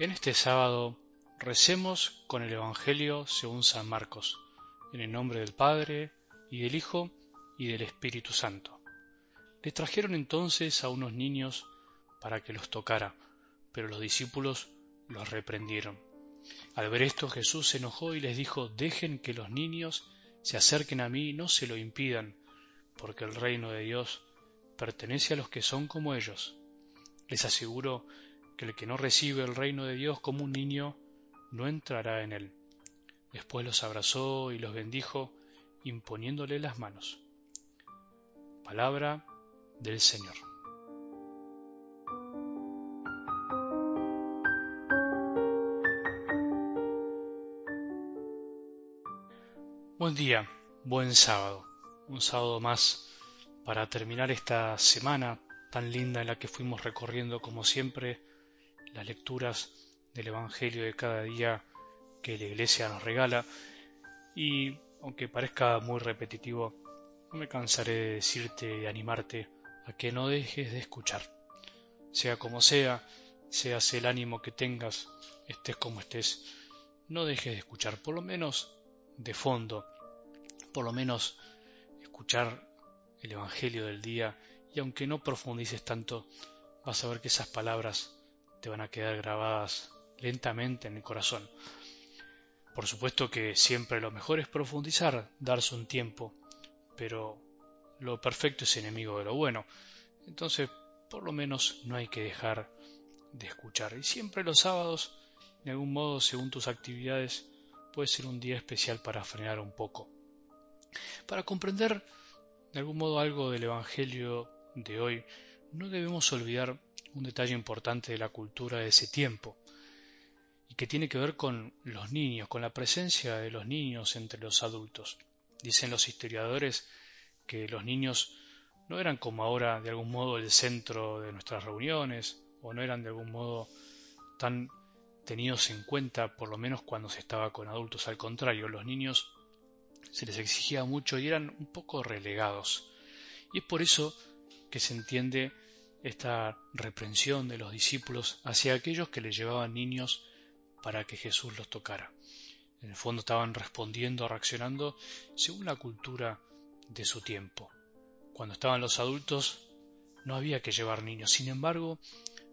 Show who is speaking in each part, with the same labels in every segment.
Speaker 1: En este sábado recemos con el Evangelio según San Marcos, en el nombre del Padre, y del Hijo, y del Espíritu Santo. Le trajeron entonces a unos niños para que los tocara, pero los discípulos los reprendieron. Al ver esto Jesús se enojó y les dijo, dejen que los niños se acerquen a mí, no se lo impidan, porque el reino de Dios pertenece a los que son como ellos. Les aseguro que el que no recibe el reino de Dios como un niño, no entrará en él. Después los abrazó y los bendijo, imponiéndole las manos. Palabra del Señor. Buen día, buen sábado, un sábado más para terminar esta semana tan linda en la que fuimos recorriendo como siempre las lecturas del Evangelio de cada día que la Iglesia nos regala y aunque parezca muy repetitivo, no me cansaré de decirte y animarte a que no dejes de escuchar. Sea como sea, seas el ánimo que tengas, estés como estés, no dejes de escuchar, por lo menos de fondo, por lo menos escuchar el Evangelio del día y aunque no profundices tanto, vas a ver que esas palabras te van a quedar grabadas lentamente en el corazón. Por supuesto que siempre lo mejor es profundizar, darse un tiempo, pero lo perfecto es enemigo de lo bueno. Entonces, por lo menos no hay que dejar de escuchar. Y siempre los sábados, de algún modo, según tus actividades, puede ser un día especial para frenar un poco. Para comprender de algún modo algo del Evangelio de hoy, no debemos olvidar un detalle importante de la cultura de ese tiempo y que tiene que ver con los niños, con la presencia de los niños entre los adultos. Dicen los historiadores que los niños no eran como ahora de algún modo el centro de nuestras reuniones o no eran de algún modo tan tenidos en cuenta por lo menos cuando se estaba con adultos. Al contrario, los niños se les exigía mucho y eran un poco relegados. Y es por eso que se entiende esta reprensión de los discípulos hacia aquellos que les llevaban niños para que Jesús los tocara. En el fondo estaban respondiendo, reaccionando según la cultura de su tiempo. Cuando estaban los adultos no había que llevar niños. Sin embargo,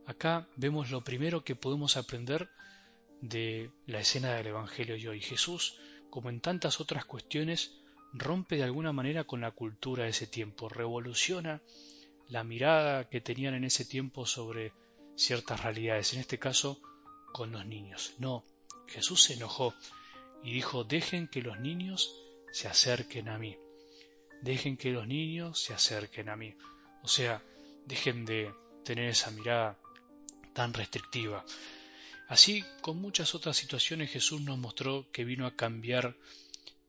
Speaker 1: acá vemos lo primero que podemos aprender de la escena del Evangelio de hoy. Jesús, como en tantas otras cuestiones, rompe de alguna manera con la cultura de ese tiempo, revoluciona la mirada que tenían en ese tiempo sobre ciertas realidades, en este caso con los niños. No, Jesús se enojó y dijo, dejen que los niños se acerquen a mí, dejen que los niños se acerquen a mí. O sea, dejen de tener esa mirada tan restrictiva. Así, con muchas otras situaciones, Jesús nos mostró que vino a cambiar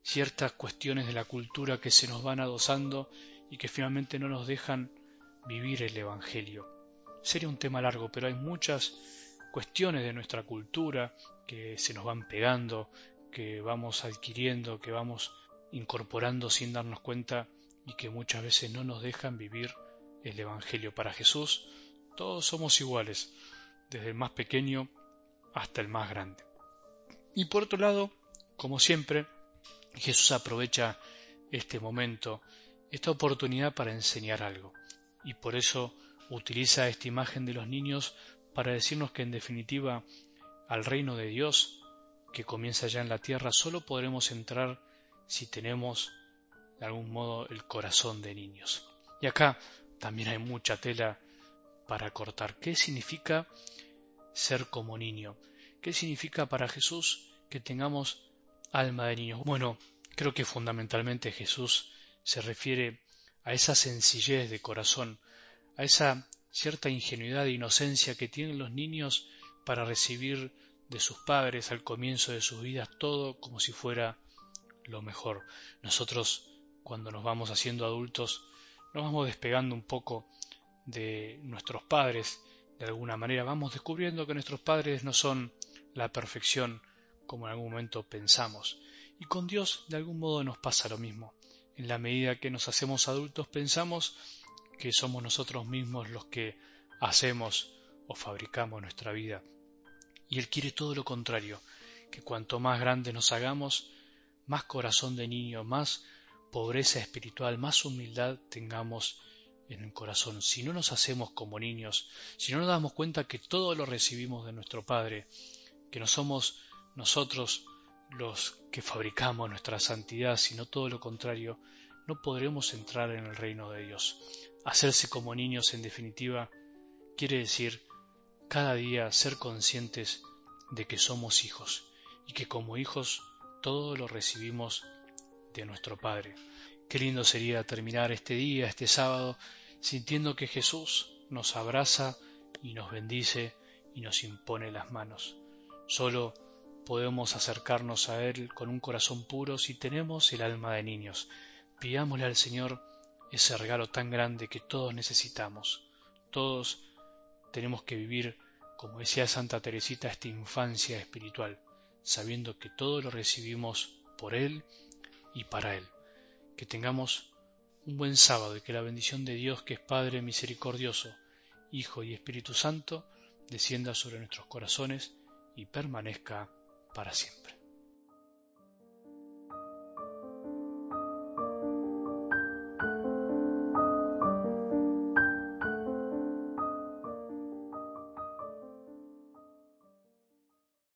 Speaker 1: ciertas cuestiones de la cultura que se nos van adosando y que finalmente no nos dejan vivir el Evangelio. Sería un tema largo, pero hay muchas cuestiones de nuestra cultura que se nos van pegando, que vamos adquiriendo, que vamos incorporando sin darnos cuenta y que muchas veces no nos dejan vivir el Evangelio. Para Jesús todos somos iguales, desde el más pequeño hasta el más grande. Y por otro lado, como siempre, Jesús aprovecha este momento, esta oportunidad para enseñar algo y por eso utiliza esta imagen de los niños para decirnos que en definitiva al reino de Dios que comienza ya en la tierra solo podremos entrar si tenemos de algún modo el corazón de niños. Y acá también hay mucha tela para cortar. ¿Qué significa ser como niño? ¿Qué significa para Jesús que tengamos alma de niño? Bueno, creo que fundamentalmente Jesús se refiere a esa sencillez de corazón, a esa cierta ingenuidad e inocencia que tienen los niños para recibir de sus padres al comienzo de sus vidas todo como si fuera lo mejor. Nosotros, cuando nos vamos haciendo adultos, nos vamos despegando un poco de nuestros padres, de alguna manera vamos descubriendo que nuestros padres no son la perfección como en algún momento pensamos. Y con Dios de algún modo nos pasa lo mismo. En la medida que nos hacemos adultos pensamos que somos nosotros mismos los que hacemos o fabricamos nuestra vida. Y Él quiere todo lo contrario, que cuanto más grandes nos hagamos, más corazón de niño, más pobreza espiritual, más humildad tengamos en el corazón. Si no nos hacemos como niños, si no nos damos cuenta que todo lo recibimos de nuestro Padre, que no somos nosotros los que fabricamos nuestra santidad, sino todo lo contrario, no podremos entrar en el reino de Dios. Hacerse como niños, en definitiva, quiere decir cada día ser conscientes de que somos hijos y que como hijos todo lo recibimos de nuestro Padre. Qué lindo sería terminar este día, este sábado, sintiendo que Jesús nos abraza y nos bendice y nos impone las manos. Solo podemos acercarnos a Él con un corazón puro si tenemos el alma de niños. Pidámosle al Señor ese regalo tan grande que todos necesitamos. Todos tenemos que vivir, como decía Santa Teresita, esta infancia espiritual, sabiendo que todo lo recibimos por Él y para Él. Que tengamos un buen sábado y que la bendición de Dios, que es Padre misericordioso, Hijo y Espíritu Santo, descienda sobre nuestros corazones y permanezca para siempre.